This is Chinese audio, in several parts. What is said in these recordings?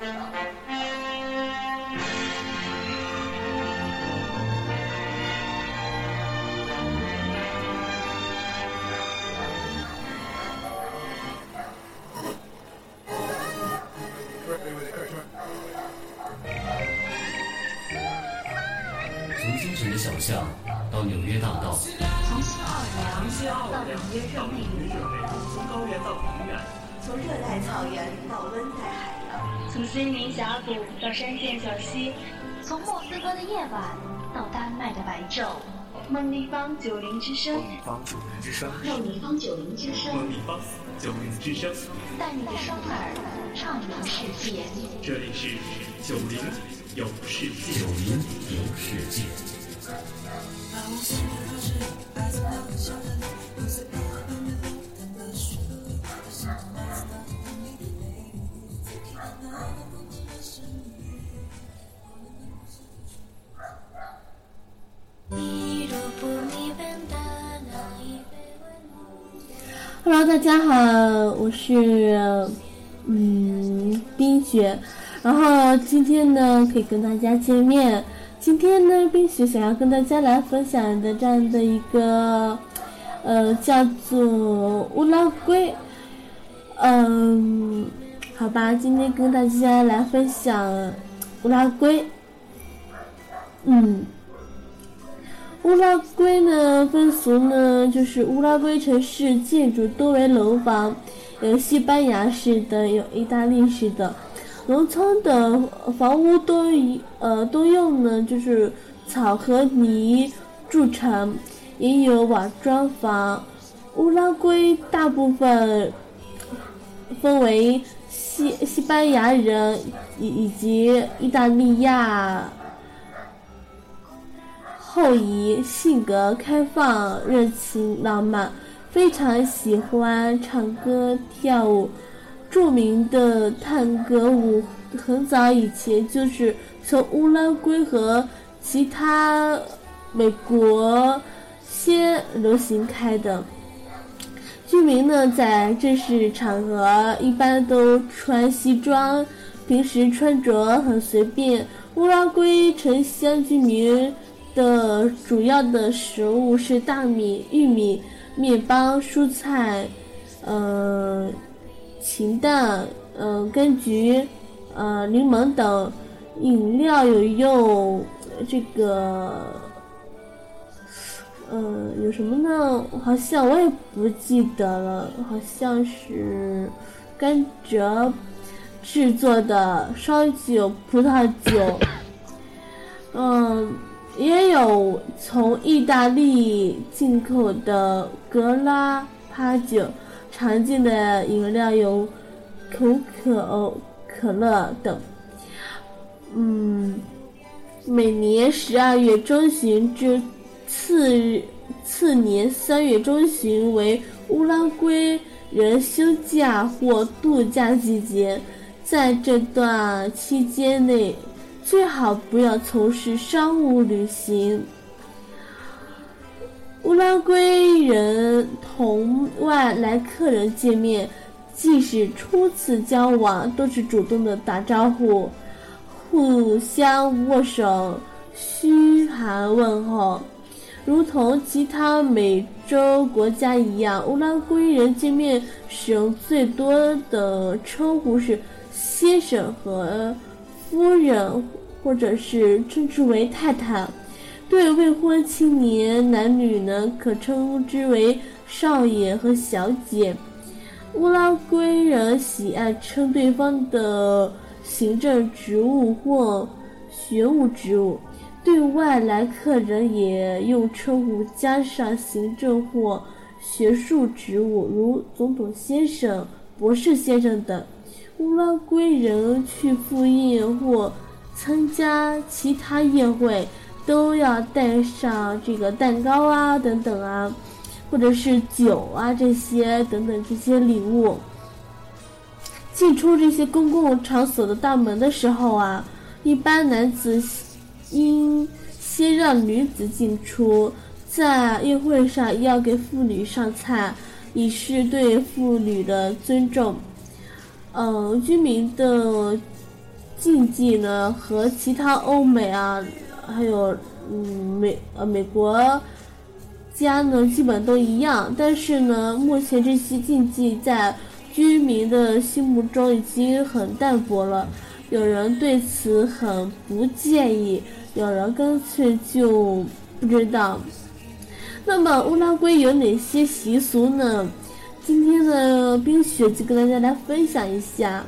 从京城的小巷到纽约大道，从西奥尔良到纽约热内卢，从高原到平原，从热带草原从森林峡谷到山涧小溪，从莫斯科的夜晚到丹麦的白昼。梦立方九零之声，梦立方九零之声，梦立方九零之声，梦立方九零之声，带你的双耳畅游世界。这里是九零有世界，九零有世界。Hello，大家好，我是嗯冰雪，然后今天呢可以跟大家见面。今天呢，冰雪想要跟大家来分享的这样的一个呃叫做乌拉圭，嗯，好吧，今天跟大家来分享乌拉圭，嗯。乌拉圭呢，风俗呢，就是乌拉圭城市建筑多为楼房，有西班牙式的，有意大利式的。农村的房屋都以呃都用呢，就是草和泥筑成，也有瓦砖房。乌拉圭大部分分为西西班牙人以以及意大利亚。后裔性格开放、热情、浪漫，非常喜欢唱歌跳舞。著名的探戈舞很早以前就是从乌拉圭和其他美国先流行开的。居民呢，在正式场合一般都穿西装，平时穿着很随便。乌拉圭城乡居民。的主要的食物是大米、玉米、面包、蔬菜，呃，禽蛋，呃，柑橘，呃，柠檬等。饮料有用这个，呃，有什么呢？好像我也不记得了，好像是甘蔗制作的烧酒、葡萄酒，嗯。也有从意大利进口的格拉帕酒，常见的饮料有可口可乐等。嗯，每年十二月中旬至次日次年三月中旬为乌拉圭人休假或度假季节，在这段期间内。最好不要从事商务旅行。乌拉圭人同外来客人见面，即使初次交往，都是主动的打招呼，互相握手，嘘寒问候。如同其他美洲国家一样，乌拉圭人见面使用最多的称呼是先生和夫人。或者是称之为太太，对未婚青年男女呢，可称之为少爷和小姐。乌拉圭人喜爱称对方的行政职务或学务职务，对外来客人也用称呼加上行政或学术职务，如总统先生、博士先生等。乌拉圭人去赴宴或参加其他宴会都要带上这个蛋糕啊，等等啊，或者是酒啊这些等等这些礼物。进出这些公共场所的大门的时候啊，一般男子应先让女子进出，在宴会上要给妇女上菜，以示对妇女的尊重。嗯，居民的。竞技呢和其他欧美啊，还有嗯美呃美国家呢基本都一样，但是呢，目前这些竞技在居民的心目中已经很淡薄了。有人对此很不介意，有人干脆就不知道。那么乌拉圭有哪些习俗呢？今天的冰雪就跟大家来分享一下。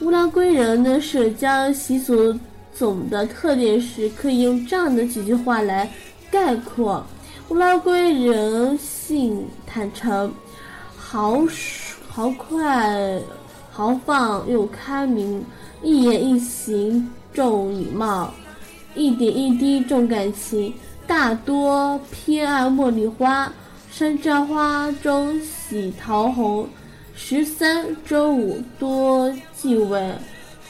乌拉圭人的社交习俗总的特点是可以用这样的几句话来概括：乌拉圭人性坦诚，豪豪快。豪放又开明，一言一行重礼貌，一点一滴重感情。大多偏爱茉莉花，山楂花中喜桃红。十三周五多忌讳，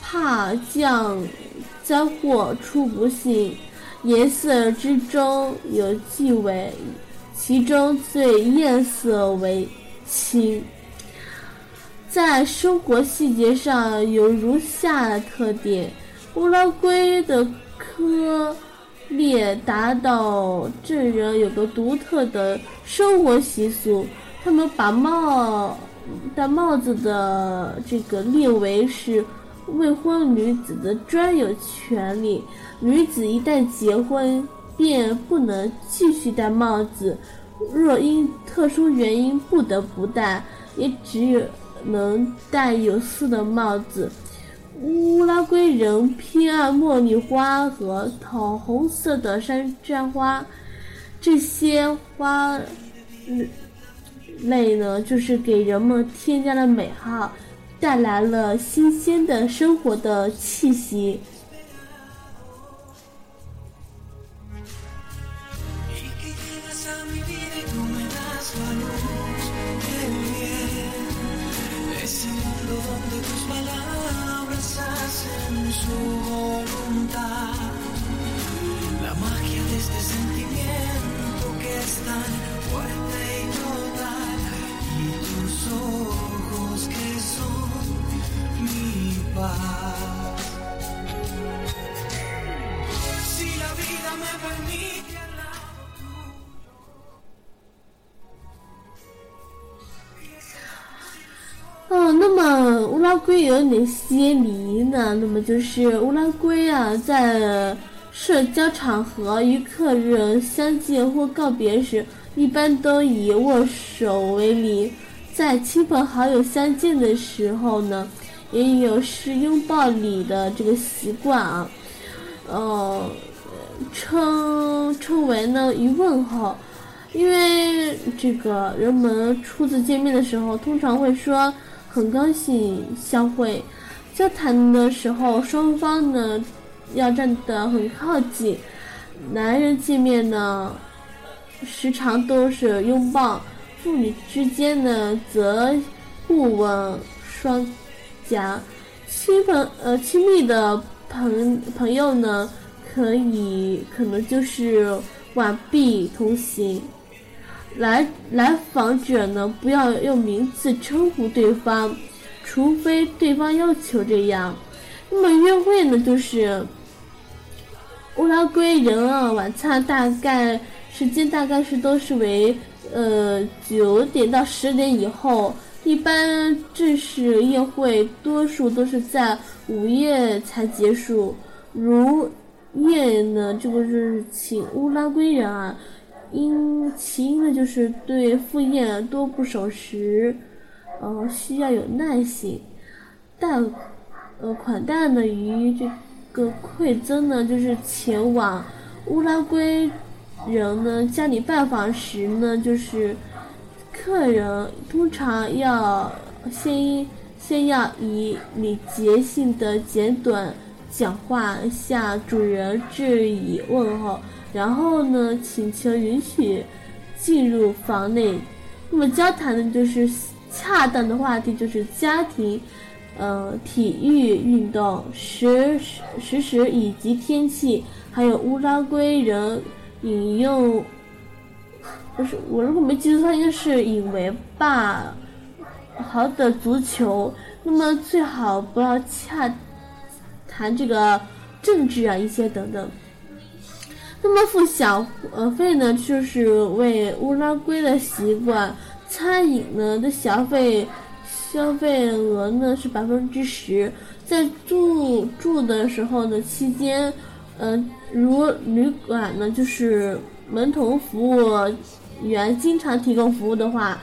怕降灾祸出不幸。颜色之中有忌讳，其中最艳色为青。在生活细节上有如下特点：乌拉圭的科列达岛镇人有个独特的生活习俗，他们把帽戴帽子的这个列为是未婚女子的专有权利。女子一旦结婚，便不能继续戴帽子；若因特殊原因不得不戴，也只。能戴有色的帽子。乌拉圭人偏爱茉莉花和桃红色的山楂花，这些花嗯类呢，就是给人们添加了美好，带来了新鲜的生活的气息。哦，那么乌拉圭有哪些礼仪呢？那么就是乌拉圭啊，在社交场合与客人相见或告别时，一般都以握手为礼；在亲朋好友相见的时候呢，也有是拥抱礼的这个习惯啊。呃，称称为呢一问候，因为这个人们初次见面的时候，通常会说。很高兴相会，交谈的时候双方呢要站得很靠近。男人见面呢，时常都是拥抱；妇女之间呢，则互吻双颊。亲朋呃亲密的朋朋友呢，可以可能就是挽臂同行。来来访者呢，不要用名字称呼对方，除非对方要求这样。那么约会呢，就是乌拉圭人啊，晚餐大概时间大概是都是为呃九点到十点以后，一般正式宴会多数都是在午夜才结束。如宴呢，这个是请乌拉圭人啊。因其因呢，就是对赴宴多不守时，呃，需要有耐心。但，呃，款待呢，于这个馈赠呢，就是前往乌拉圭人呢家里拜访时呢，就是客人通常要先先要以礼节性的简短讲话向主人致以问候。然后呢，请求允许进入房内。那么交谈的就是恰当的话题，就是家庭、呃体育运动、时时时以及天气，还有乌拉圭人引用，不是我如果没记错，应该是引为霸好的足球。那么最好不要洽谈这个政治啊一些等等。那么付小呃费呢，就是为乌拉圭的习惯，餐饮呢的消费消费额呢是百分之十，在住住的时候呢期间，嗯如旅馆呢就是门童服务员经常提供服务的话，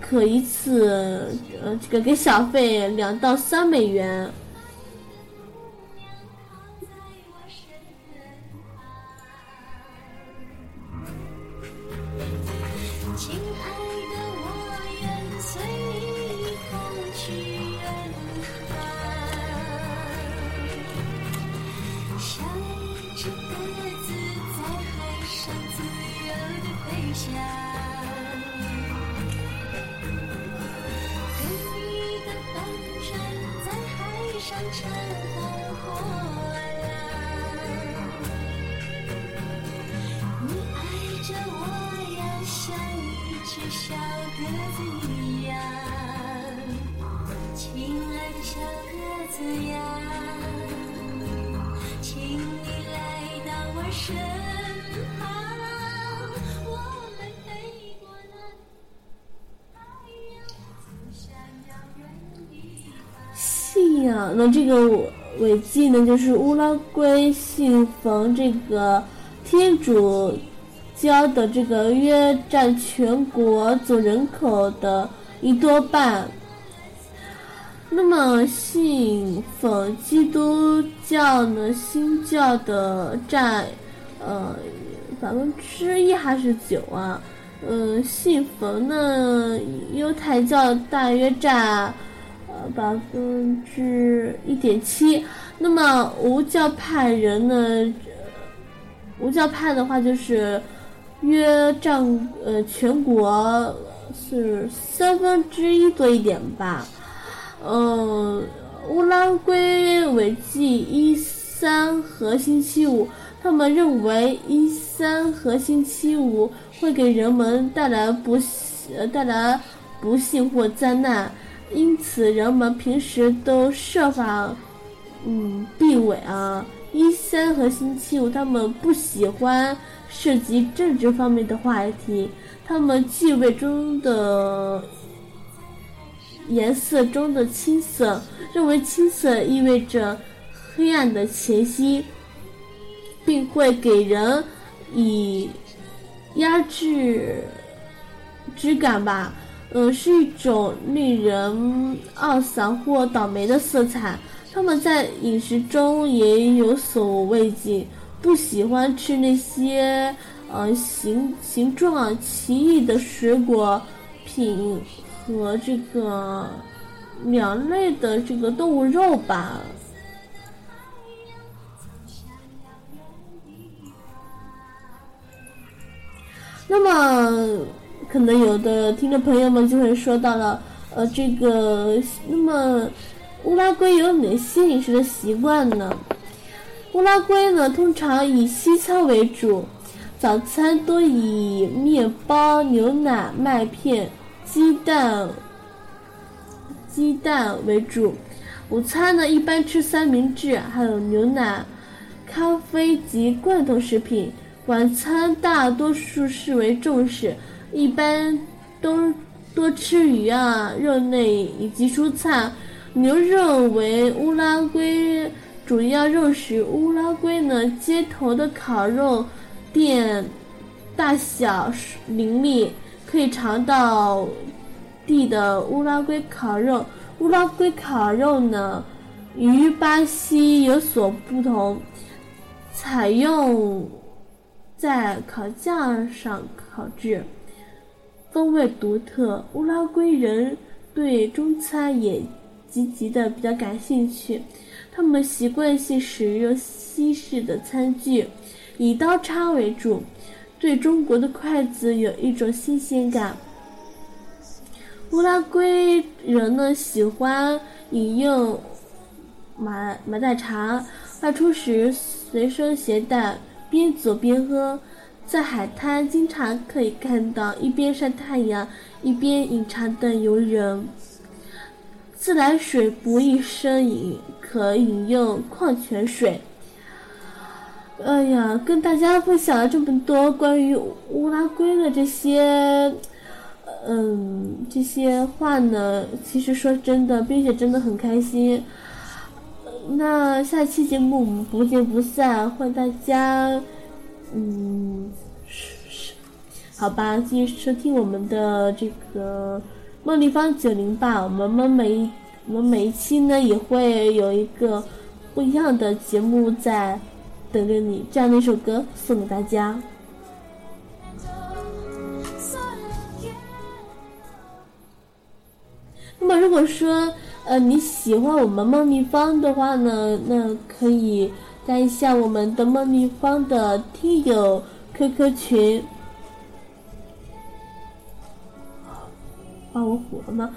可一次呃这个给小费两到三美元。长伴我呀，你爱着我呀，像一只小鸽子一样，亲爱的小鸽子呀。请你来到我身。那这个违纪呢，就是乌拉圭信奉这个天主教的这个约占全国总人口的一多半。那么信奉基督教呢，新教的占呃百分之一还是九啊？嗯，信奉呢犹太教大约占。百分之一点七。那么无教派人呢？无教派的话就是约占呃全国是三分之一多一点吧。嗯，乌拉圭违纪一三和星期五，他们认为一三和星期五会给人们带来不呃带来不幸或灾难。因此，人们平时都设法，嗯，避讳啊。一三和星期五，他们不喜欢涉及政治方面的话题。他们忌讳中的颜色中的青色，认为青色意味着黑暗的前夕，并会给人以压制之感吧。呃，是一种令人懊丧或倒霉的色彩。他们在饮食中也有所畏惧，不喜欢吃那些呃形形状奇异的水果品和这个鸟类的这个动物肉吧。那么。可能有的听众朋友们就会说到了，呃，这个那么乌拉圭有哪些饮食的习惯呢？乌拉圭呢通常以西餐为主，早餐多以面包、牛奶、麦片、鸡蛋、鸡蛋为主，午餐呢一般吃三明治，还有牛奶、咖啡及罐头食品。晚餐大多数视为重视。一般都多吃鱼啊、肉类以及蔬菜。牛肉为乌拉圭主要肉食。乌拉圭呢，街头的烤肉店大小林立，可以尝到地的乌拉圭烤肉。乌拉圭烤肉呢，与巴西有所不同，采用在烤架上烤制。风味独特，乌拉圭人对中餐也积极的比较感兴趣。他们习惯性使用西式的餐具，以刀叉为主，对中国的筷子有一种新鲜感。乌拉圭人呢喜欢饮用马马黛茶，外出时随身携带，边走边喝。在海滩，经常可以看到一边晒太阳一边饮茶的游人。自来水不宜生饮，可饮用矿泉水。哎呀，跟大家分享了这么多关于乌拉圭的这些，嗯，这些话呢，其实说真的，并且真的很开心。那下期节目我们不见不散，欢迎大家，嗯，是是好吧，继续收听我们的这个梦立方九零八，我们每我们每一期呢也会有一个不一样的节目在。等着你，这样的一首歌送给大家。那么，如果说呃你喜欢我们梦立方的话呢，那可以加一下我们的梦立方的听友 QQ 群。啊我火了吗？